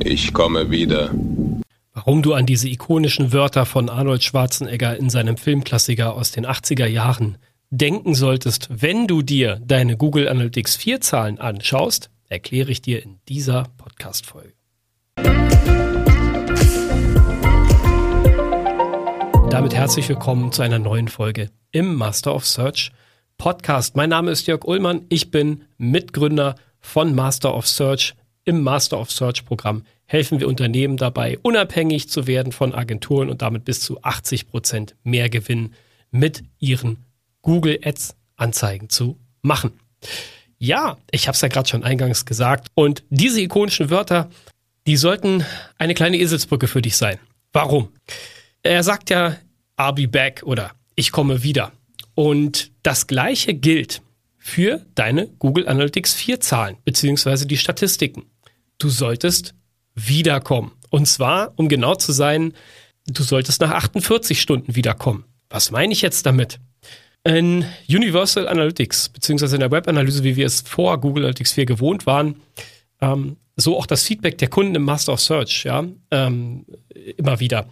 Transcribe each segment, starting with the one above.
Ich komme wieder. Warum du an diese ikonischen Wörter von Arnold Schwarzenegger in seinem Filmklassiker aus den 80er Jahren denken solltest, wenn du dir deine Google Analytics 4 Zahlen anschaust, erkläre ich dir in dieser Podcast-Folge. Damit herzlich willkommen zu einer neuen Folge im Master of Search Podcast. Mein Name ist Jörg Ullmann. Ich bin Mitgründer von Master of Search. Im Master of Search Programm helfen wir Unternehmen dabei, unabhängig zu werden von Agenturen und damit bis zu 80 Prozent mehr Gewinn mit ihren Google Ads Anzeigen zu machen. Ja, ich habe es ja gerade schon eingangs gesagt. Und diese ikonischen Wörter, die sollten eine kleine Eselsbrücke für dich sein. Warum? Er sagt ja, I'll be back oder ich komme wieder. Und das gleiche gilt für deine Google Analytics 4 Zahlen beziehungsweise die Statistiken. Du solltest wiederkommen. Und zwar, um genau zu sein, du solltest nach 48 Stunden wiederkommen. Was meine ich jetzt damit? In Universal Analytics, beziehungsweise in der Webanalyse, wie wir es vor Google Analytics 4 gewohnt waren, ähm, so auch das Feedback der Kunden im Master of Search, ja, ähm, immer wieder.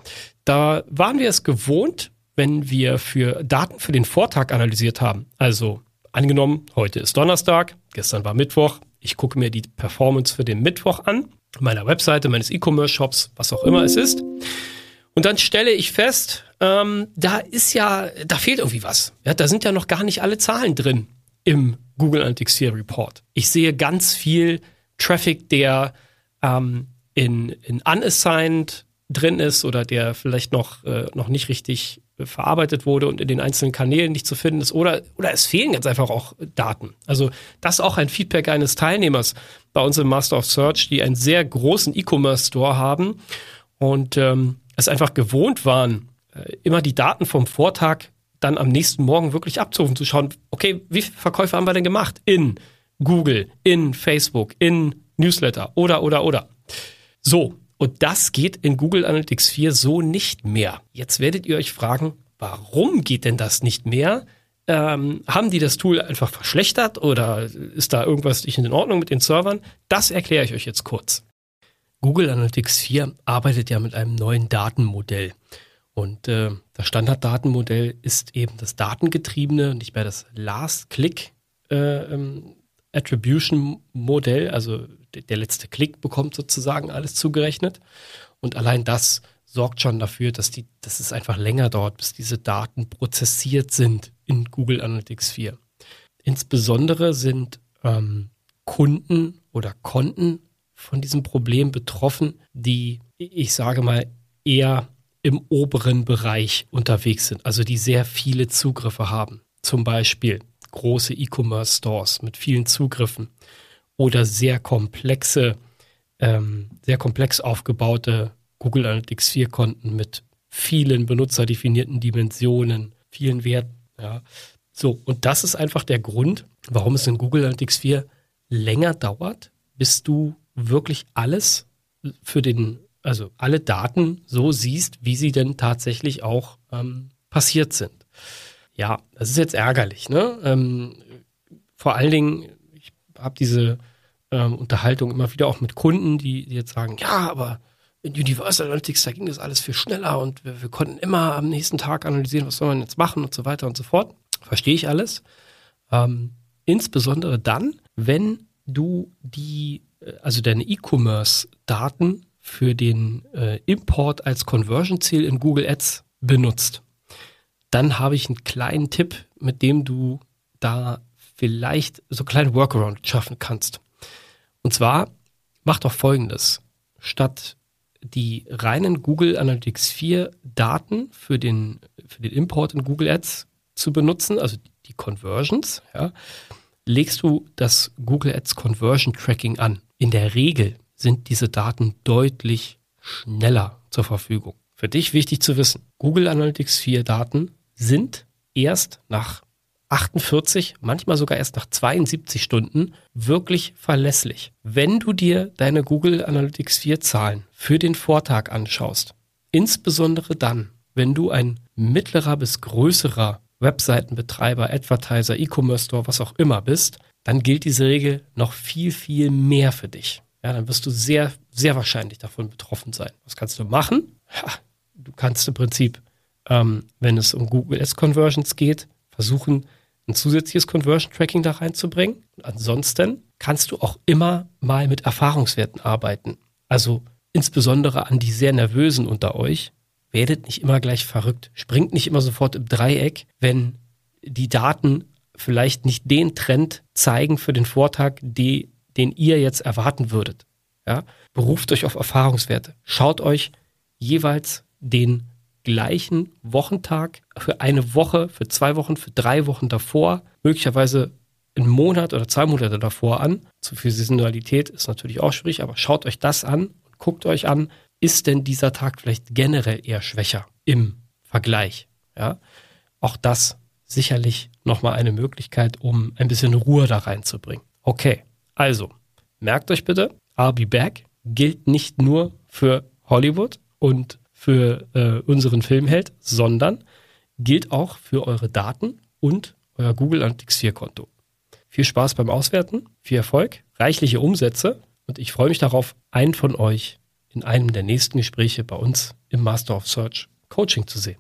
Da waren wir es gewohnt, wenn wir für Daten für den Vortag analysiert haben. Also angenommen, heute ist Donnerstag, gestern war Mittwoch, ich gucke mir die Performance für den Mittwoch an, meiner Webseite, meines E-Commerce-Shops, was auch immer es ist. Und dann stelle ich fest, ähm, da ist ja, da fehlt irgendwie was. Ja, da sind ja noch gar nicht alle Zahlen drin im Google Analytics 4 Report. Ich sehe ganz viel Traffic, der ähm, in, in unassigned drin ist oder der vielleicht noch, äh, noch nicht richtig verarbeitet wurde und in den einzelnen Kanälen nicht zu finden ist oder, oder es fehlen ganz einfach auch Daten. Also das ist auch ein Feedback eines Teilnehmers bei uns im Master of Search, die einen sehr großen E-Commerce Store haben und ähm, es einfach gewohnt waren, äh, immer die Daten vom Vortag dann am nächsten Morgen wirklich abzurufen, zu schauen, okay, wie viele Verkäufe haben wir denn gemacht in Google, in Facebook, in Newsletter oder, oder, oder. So, und das geht in Google Analytics 4 so nicht mehr. Jetzt werdet ihr euch fragen, warum geht denn das nicht mehr? Ähm, haben die das Tool einfach verschlechtert oder ist da irgendwas nicht in Ordnung mit den Servern? Das erkläre ich euch jetzt kurz. Google Analytics 4 arbeitet ja mit einem neuen Datenmodell. Und äh, das Standarddatenmodell ist eben das datengetriebene, nicht mehr das Last-Click äh, ähm, Attribution Modell, also der letzte Klick bekommt sozusagen alles zugerechnet. Und allein das sorgt schon dafür, dass, die, dass es einfach länger dauert, bis diese Daten prozessiert sind in Google Analytics 4. Insbesondere sind ähm, Kunden oder Konten von diesem Problem betroffen, die, ich sage mal, eher im oberen Bereich unterwegs sind, also die sehr viele Zugriffe haben. Zum Beispiel große E-Commerce-Stores mit vielen Zugriffen oder sehr komplexe, ähm, sehr komplex aufgebaute Google Analytics 4 Konten mit vielen benutzerdefinierten Dimensionen, vielen Werten. Ja. So, und das ist einfach der Grund, warum es in Google Analytics 4 länger dauert, bis du wirklich alles für den, also alle Daten so siehst, wie sie denn tatsächlich auch ähm, passiert sind. Ja, das ist jetzt ärgerlich. Ne? Ähm, vor allen Dingen, ich habe diese ähm, Unterhaltung immer wieder auch mit Kunden, die, jetzt sagen, ja, aber in Universal Analytics, da ging das alles viel schneller und wir, wir konnten immer am nächsten Tag analysieren, was soll man jetzt machen und so weiter und so fort. Verstehe ich alles. Ähm, insbesondere dann, wenn du die, äh, also deine E-Commerce-Daten für den äh, Import als Conversion-Ziel in Google Ads benutzt dann habe ich einen kleinen Tipp, mit dem du da vielleicht so einen kleinen Workaround schaffen kannst. Und zwar mach doch folgendes. Statt die reinen Google Analytics 4 Daten für den, für den Import in Google Ads zu benutzen, also die Conversions, ja, legst du das Google Ads Conversion Tracking an. In der Regel sind diese Daten deutlich schneller zur Verfügung. Für dich wichtig zu wissen, Google Analytics 4 Daten sind erst nach 48, manchmal sogar erst nach 72 Stunden wirklich verlässlich. Wenn du dir deine Google Analytics 4 Zahlen für den Vortag anschaust, insbesondere dann, wenn du ein mittlerer bis größerer Webseitenbetreiber, Advertiser, E-Commerce Store, was auch immer bist, dann gilt diese Regel noch viel, viel mehr für dich. ja, dann wirst du sehr, sehr wahrscheinlich davon betroffen sein. Was kannst du machen? Ja, du kannst im Prinzip, ähm, wenn es um Google Ads Conversions geht, versuchen, ein zusätzliches Conversion Tracking da reinzubringen. Ansonsten kannst du auch immer mal mit Erfahrungswerten arbeiten. Also insbesondere an die sehr nervösen unter euch, werdet nicht immer gleich verrückt. Springt nicht immer sofort im Dreieck, wenn die Daten vielleicht nicht den Trend zeigen für den Vortag, die, den ihr jetzt erwarten würdet. Ja? Beruft euch auf Erfahrungswerte. Schaut euch jeweils den gleichen Wochentag für eine Woche, für zwei Wochen, für drei Wochen davor, möglicherweise einen Monat oder zwei Monate davor an. Zu viel Saisonalität ist natürlich auch schwierig, aber schaut euch das an und guckt euch an, ist denn dieser Tag vielleicht generell eher schwächer im Vergleich? Ja, auch das sicherlich nochmal eine Möglichkeit, um ein bisschen Ruhe da reinzubringen. Okay, also merkt euch bitte, I'll be back gilt nicht nur für Hollywood und für äh, unseren Filmheld, sondern gilt auch für eure Daten und euer Google Analytics 4 Konto. Viel Spaß beim Auswerten, viel Erfolg, reichliche Umsätze und ich freue mich darauf, einen von euch in einem der nächsten Gespräche bei uns im Master of Search Coaching zu sehen.